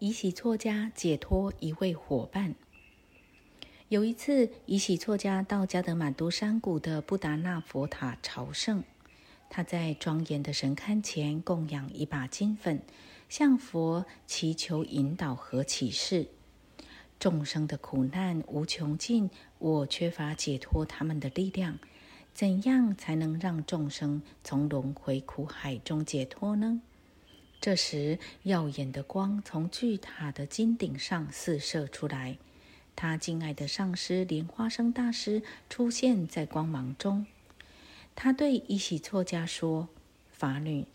以喜错家解脱一位伙伴。有一次，以喜错家到加德满都山谷的布达纳佛塔朝圣。他在庄严的神龛前供养一把金粉，向佛祈求引导和启示。众生的苦难无穷尽，我缺乏解脱他们的力量。怎样才能让众生从轮回苦海中解脱呢？这时，耀眼的光从巨塔的金顶上四射出来，他敬爱的上师莲花生大师出现在光芒中。他对伊喜错家说：“法女，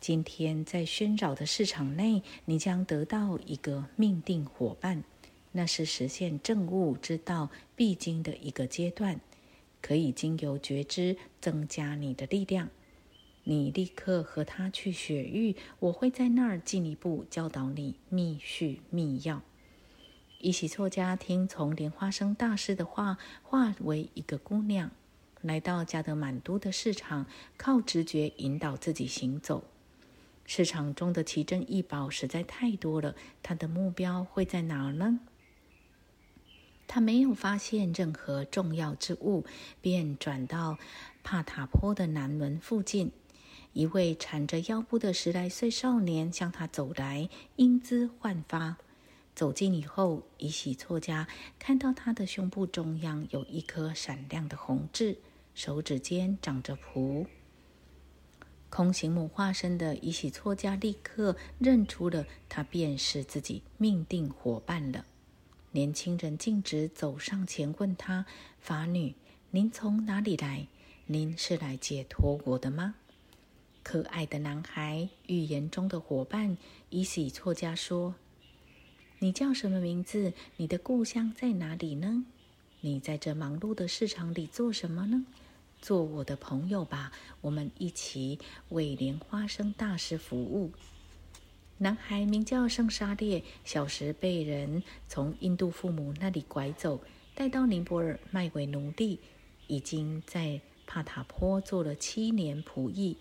今天在喧扰的市场内，你将得到一个命定伙伴，那是实现正悟之道必经的一个阶段，可以经由觉知增加你的力量。”你立刻和他去雪域，我会在那儿进一步教导你密续密钥。伊喜错家听从莲花生大师的话，化为一个姑娘，来到加德满都的市场，靠直觉引导自己行走。市场中的奇珍异宝实在太多了，他的目标会在哪儿呢？他没有发现任何重要之物，便转到帕塔坡的南门附近。一位缠着腰部的十来岁少年向他走来，英姿焕发。走近以后，以喜错家看到他的胸部中央有一颗闪亮的红痣，手指间长着蹼。空行母化身的以喜错家立刻认出了他，便是自己命定伙伴了。年轻人径直走上前，问他：“法女，您从哪里来？您是来解脱我的吗？”可爱的男孩，预言中的伙伴伊喜错家说：“你叫什么名字？你的故乡在哪里呢？你在这忙碌的市场里做什么呢？做我的朋友吧，我们一起为莲花生大师服务。”男孩名叫圣沙列，小时被人从印度父母那里拐走，带到尼泊尔卖为奴隶，已经在帕塔坡做了七年仆役。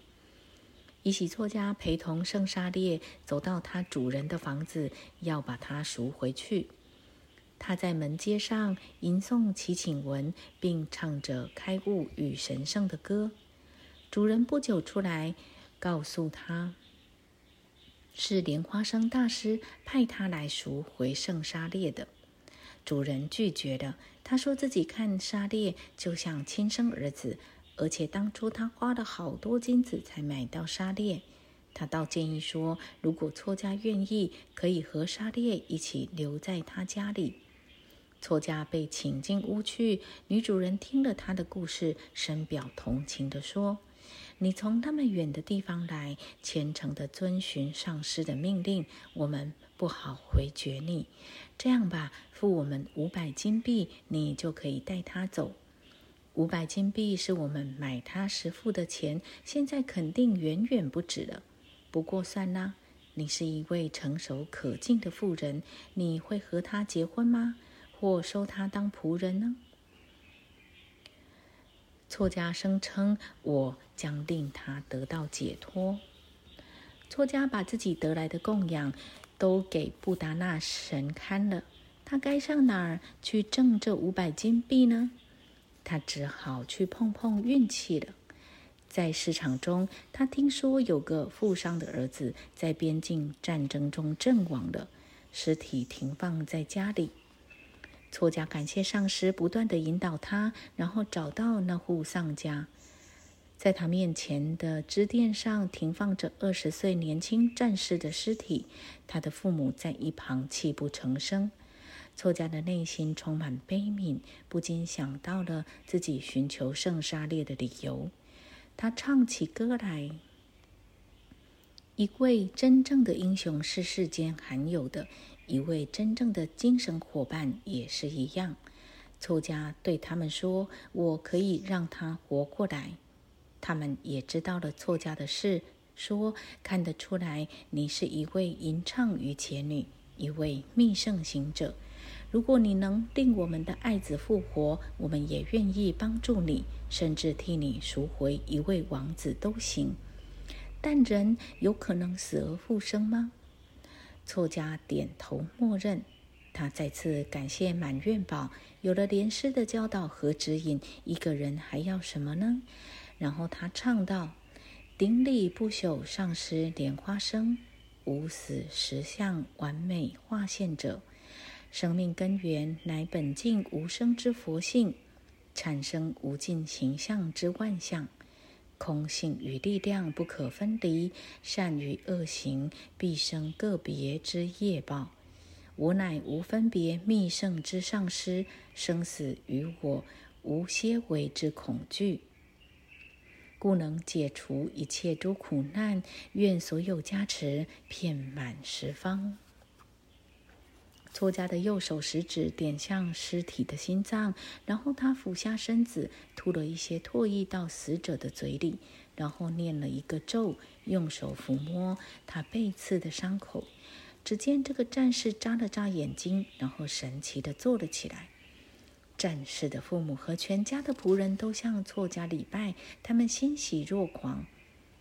比喜作家陪同圣沙列走到他主人的房子，要把他赎回去。他在门街上吟诵祈请文，并唱着开悟与神圣的歌。主人不久出来，告诉他是莲花生大师派他来赎回圣沙列的。主人拒绝了，他说自己看沙列就像亲生儿子。而且当初他花了好多金子才买到沙列，他倒建议说，如果错家愿意，可以和沙列一起留在他家里。错家被请进屋去，女主人听了他的故事，深表同情地说：“你从那么远的地方来，虔诚地遵循上师的命令，我们不好回绝你。这样吧，付我们五百金币，你就可以带他走。”五百金币是我们买他时付的钱，现在肯定远远不止了。不过算啦，你是一位成熟可敬的妇人，你会和他结婚吗？或收他当仆人呢？错家声称我将令他得到解脱。错家把自己得来的供养都给布达纳神看了，他该上哪儿去挣这五百金币呢？他只好去碰碰运气了。在市场中，他听说有个富商的儿子在边境战争中阵亡了，尸体停放在家里。错家感谢上师不断的引导他，然后找到那户丧家，在他面前的支垫上停放着二十岁年轻战士的尸体，他的父母在一旁泣不成声。错家的内心充满悲悯，不禁想到了自己寻求圣沙列的理由。他唱起歌来：“一位真正的英雄是世间罕有的，一位真正的精神伙伴也是一样。”错家对他们说：“我可以让他活过来。”他们也知道了错家的事，说：“看得出来，你是一位吟唱于前女，一位密圣行者。”如果你能令我们的爱子复活，我们也愿意帮助你，甚至替你赎回一位王子都行。但人有可能死而复生吗？错家点头默认。他再次感谢满愿宝，有了莲师的教导和指引，一个人还要什么呢？然后他唱道：“顶礼不朽上师莲花生，无死实相完美化现者。生命根源乃本净无生之佛性，产生无尽形象之万象。空性与力量不可分离，善与恶行必生个别之业报。我乃无分别密圣之上师，生死与我无些微之恐惧。”故能解除一切诸苦难，愿所有加持遍满十方。错家的右手食指点向尸体的心脏，然后他俯下身子，吐了一些唾液到死者的嘴里，然后念了一个咒，用手抚摸他背刺的伤口。只见这个战士眨了眨眼睛，然后神奇的坐了起来。战士的父母和全家的仆人都向错家礼拜，他们欣喜若狂。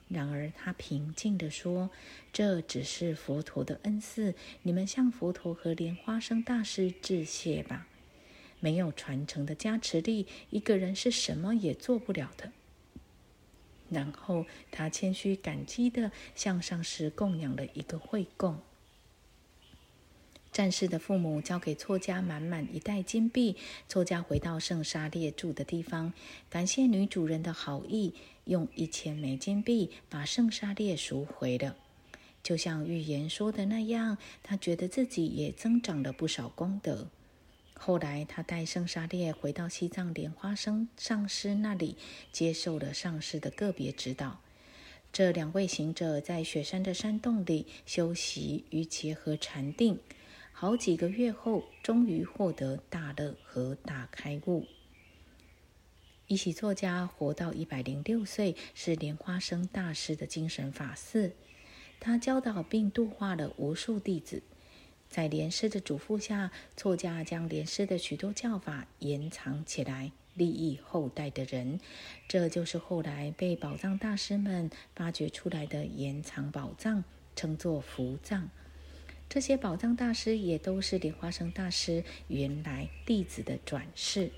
然而他平静地说：“这只是佛陀的恩赐，你们向佛陀和莲花生大师致谢吧。没有传承的加持力，一个人是什么也做不了的。”然后他谦虚感激地向上师供养了一个会供。战士的父母交给错家满满一袋金币，错家回到圣沙列住的地方，感谢女主人的好意，用一千枚金币把圣沙列赎回了。就像预言说的那样，他觉得自己也增长了不少功德。后来，他带圣沙列回到西藏莲花生上师那里，接受了上师的个别指导。这两位行者在雪山的山洞里修习与结合禅定。好几个月后，终于获得大乐和大开悟。一喜作家活到一百零六岁，是莲花生大师的精神法嗣。他教导并度化了无数弟子。在莲师的嘱咐下，作家将莲师的许多教法延藏起来，利益后代的人。这就是后来被宝藏大师们发掘出来的延藏宝藏，称作福藏。这些宝藏大师也都是莲花生大师原来弟子的转世。